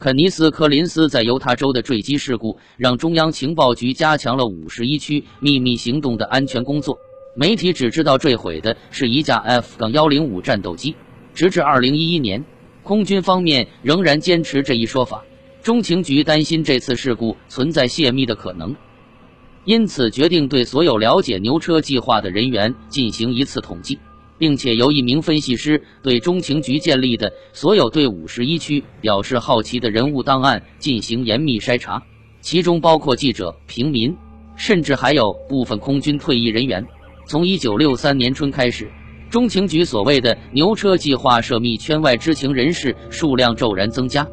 肯尼斯·柯林斯在犹他州的坠机事故，让中央情报局加强了五十一区秘密行动的安全工作。媒体只知道坠毁的是一架 F- 杠幺零五战斗机，直至二零一一年，空军方面仍然坚持这一说法。中情局担心这次事故存在泄密的可能，因此决定对所有了解牛车计划的人员进行一次统计。并且由一名分析师对中情局建立的所有对五十一区表示好奇的人物档案进行严密筛查，其中包括记者、平民，甚至还有部分空军退役人员。从一九六三年春开始，中情局所谓的牛车计划涉密圈外知情人士数量骤然增加。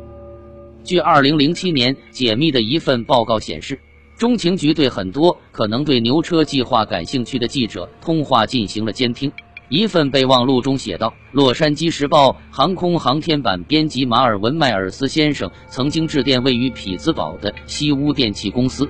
据二零零七年解密的一份报告显示，中情局对很多可能对牛车计划感兴趣的记者通话进行了监听。一份备忘录中写道：“洛杉矶时报航空航天版编辑马尔文·迈尔斯先生曾经致电位于匹兹堡的西屋电气公司，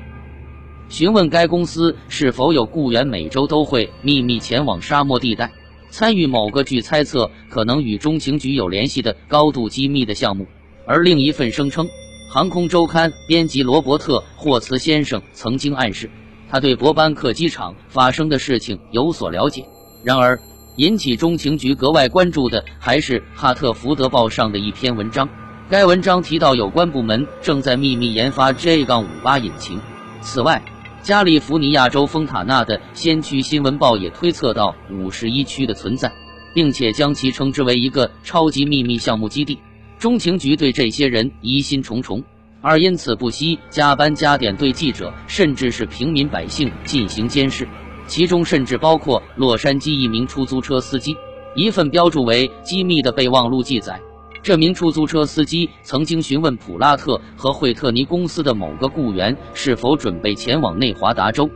询问该公司是否有雇员每周都会秘密前往沙漠地带，参与某个据猜测可能与中情局有联系的高度机密的项目。”而另一份声称，航空周刊编辑罗伯特·霍茨先生曾经暗示他对伯班克机场发生的事情有所了解。然而。引起中情局格外关注的还是《哈特福德报》上的一篇文章。该文章提到，有关部门正在秘密研发 J-58 引擎。此外，加利福尼亚州丰塔纳的《先驱新闻报》也推测到五十一区的存在，并且将其称之为一个超级秘密项目基地。中情局对这些人疑心重重，而因此不惜加班加点对记者甚至是平民百姓进行监视。其中甚至包括洛杉矶一名出租车司机。一份标注为机密的备忘录记载，这名出租车司机曾经询问普拉特和惠特尼公司的某个雇员是否准备前往内华达州。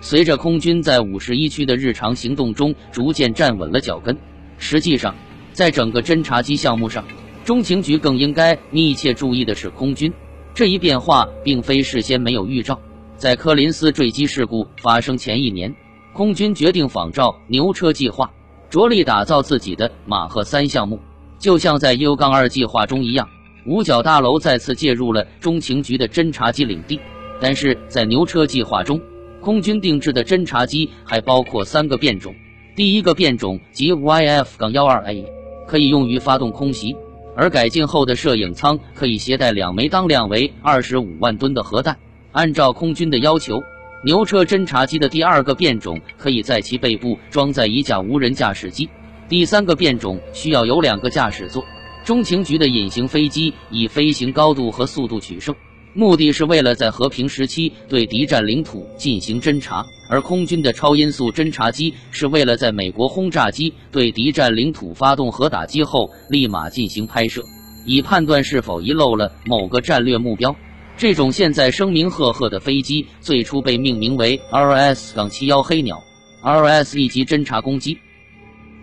随着空军在五十一区的日常行动中逐渐站稳了脚跟，实际上，在整个侦察机项目上，中情局更应该密切注意的是空军。这一变化并非事先没有预兆。在柯林斯坠机事故发生前一年，空军决定仿照牛车计划，着力打造自己的马赫三项目，就像在 U- 杠二计划中一样。五角大楼再次介入了中情局的侦察机领地，但是在牛车计划中，空军定制的侦察机还包括三个变种。第一个变种即 YF- 杠幺二 A，可以用于发动空袭，而改进后的摄影舱可以携带两枚当量为二十五万吨的核弹。按照空军的要求，牛车侦察机的第二个变种可以在其背部装载一架无人驾驶机，第三个变种需要有两个驾驶座。中情局的隐形飞机以飞行高度和速度取胜，目的是为了在和平时期对敌占领土进行侦察；而空军的超音速侦察机是为了在美国轰炸机对敌占领土发动核打击后立马进行拍摄，以判断是否遗漏了某个战略目标。这种现在声名赫赫的飞机最初被命名为 RS-71 黑鸟，RS 一级侦察攻击。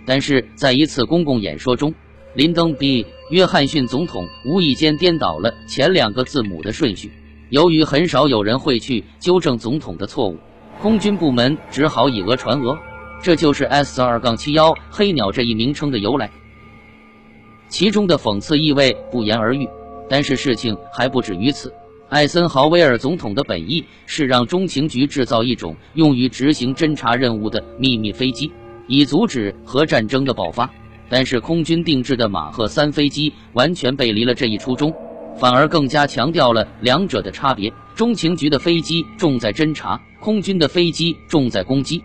但是在一次公共演说中，林登 ·B· 约翰逊总统无意间颠倒了前两个字母的顺序。由于很少有人会去纠正总统的错误，空军部门只好以讹传讹，这就是 S-2-71 黑鸟这一名称的由来。其中的讽刺意味不言而喻。但是事情还不止于此。艾森豪威尔总统的本意是让中情局制造一种用于执行侦察任务的秘密飞机，以阻止核战争的爆发。但是空军定制的马赫三飞机完全背离了这一初衷，反而更加强调了两者的差别。中情局的飞机重在侦察，空军的飞机重在攻击。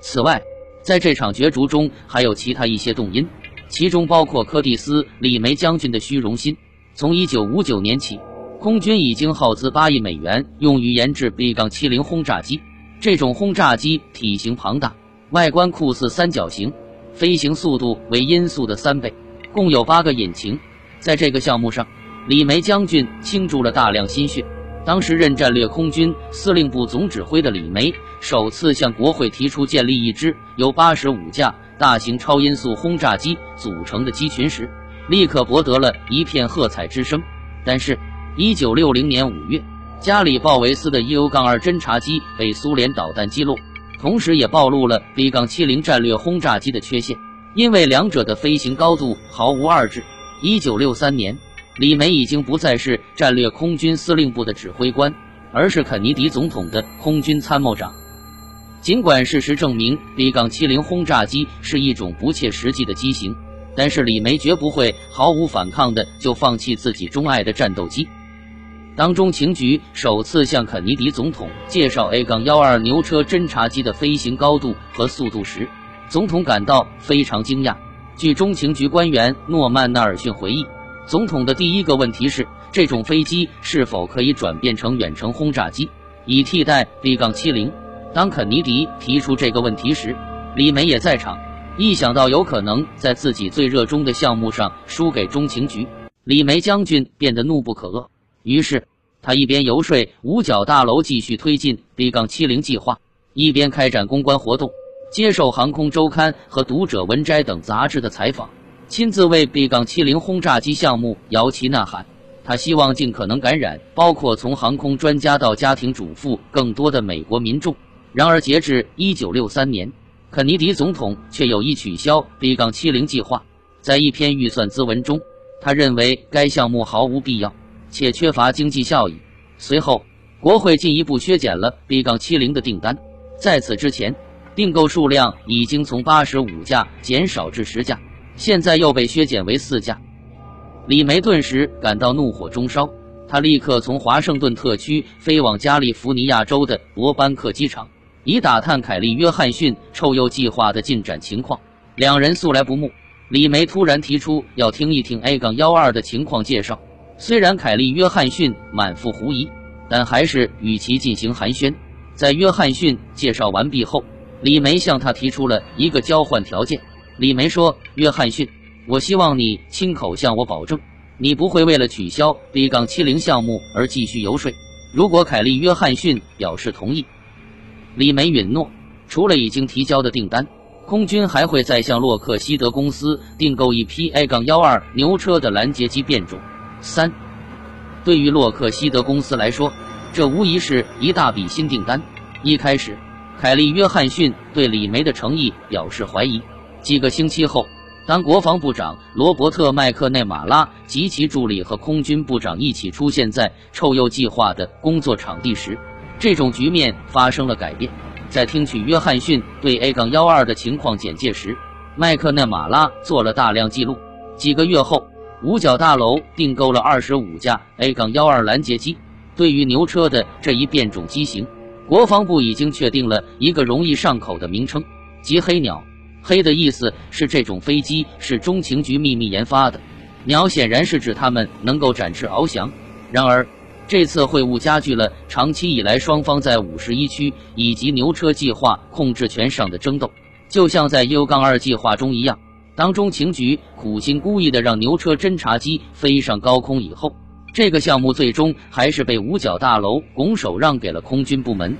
此外，在这场角逐中还有其他一些动因，其中包括柯蒂斯·李梅将军的虚荣心。从1959年起。空军已经耗资八亿美元用于研制 B-70 轰炸机。这种轰炸机体型庞大，外观酷似三角形，飞行速度为音速的三倍，共有八个引擎。在这个项目上，李梅将军倾注了大量心血。当时任战略空军司令部总指挥的李梅，首次向国会提出建立一支由八十五架大型超音速轰炸机组成的机群时，立刻博得了一片喝彩之声。但是，一九六零年五月，加里鲍维斯的 U- 杠二侦察机被苏联导弹击落，同时也暴露了 B- 杠七零战略轰炸机的缺陷，因为两者的飞行高度毫无二致。一九六三年，李梅已经不再是战略空军司令部的指挥官，而是肯尼迪总统的空军参谋长。尽管事实证明 B-70 轰炸机是一种不切实际的机型，但是李梅绝不会毫无反抗的就放弃自己钟爱的战斗机。当中情局首次向肯尼迪总统介绍 A-12 牛车侦察机的飞行高度和速度时，总统感到非常惊讶。据中情局官员诺曼·纳尔逊回忆，总统的第一个问题是：这种飞机是否可以转变成远程轰炸机，以替代 b 杠70？当肯尼迪提出这个问题时，李梅也在场。一想到有可能在自己最热衷的项目上输给中情局，李梅将军变得怒不可遏。于是，他一边游说五角大楼继续推进 B 杠70计划，一边开展公关活动，接受《航空周刊》和《读者文摘》等杂志的采访，亲自为 B 杠70轰炸机项目摇旗呐喊。他希望尽可能感染包括从航空专家到家庭主妇更多的美国民众。然而，截至一九六三年，肯尼迪总统却有意取消 B 杠70计划。在一篇预算咨文中，他认为该项目毫无必要，且缺乏经济效益。随后，国会进一步削减了 B 杠70的订单。在此之前，订购数量已经从八十五架减少至十架，现在又被削减为四架。李梅顿时感到怒火中烧，他立刻从华盛顿特区飞往加利福尼亚州的伯班克机场。以打探凯利·约翰逊臭鼬计划的进展情况。两人素来不睦，李梅突然提出要听一听 A 杠12的情况介绍。虽然凯利·约翰逊满腹狐疑，但还是与其进行寒暄。在约翰逊介绍完毕后，李梅向他提出了一个交换条件。李梅说：“约翰逊，我希望你亲口向我保证，你不会为了取消 B 杠70项目而继续游说。”如果凯利·约翰逊表示同意。李梅允诺，除了已经提交的订单，空军还会再向洛克希德公司订购一批 A 杠12牛车的拦截机变种。三，对于洛克希德公司来说，这无疑是一大笔新订单。一开始，凯利·约翰逊对李梅的诚意表示怀疑。几个星期后，当国防部长罗伯特·麦克内马拉及其助理和空军部长一起出现在臭鼬计划的工作场地时，这种局面发生了改变。在听取约翰逊对 A 杠12的情况简介时，麦克内马拉做了大量记录。几个月后，五角大楼订购了二十五架 a 杠12拦截机。对于牛车的这一变种机型，国防部已经确定了一个容易上口的名称，即“黑鸟”。黑的意思是这种飞机是中情局秘密研发的，鸟显然是指它们能够展翅翱翔。然而，这次会晤加剧了长期以来双方在五十一区以及牛车计划控制权上的争斗，就像在 u 杠2计划中一样。当中情局苦心孤诣的让牛车侦察机飞上高空以后，这个项目最终还是被五角大楼拱手让给了空军部门。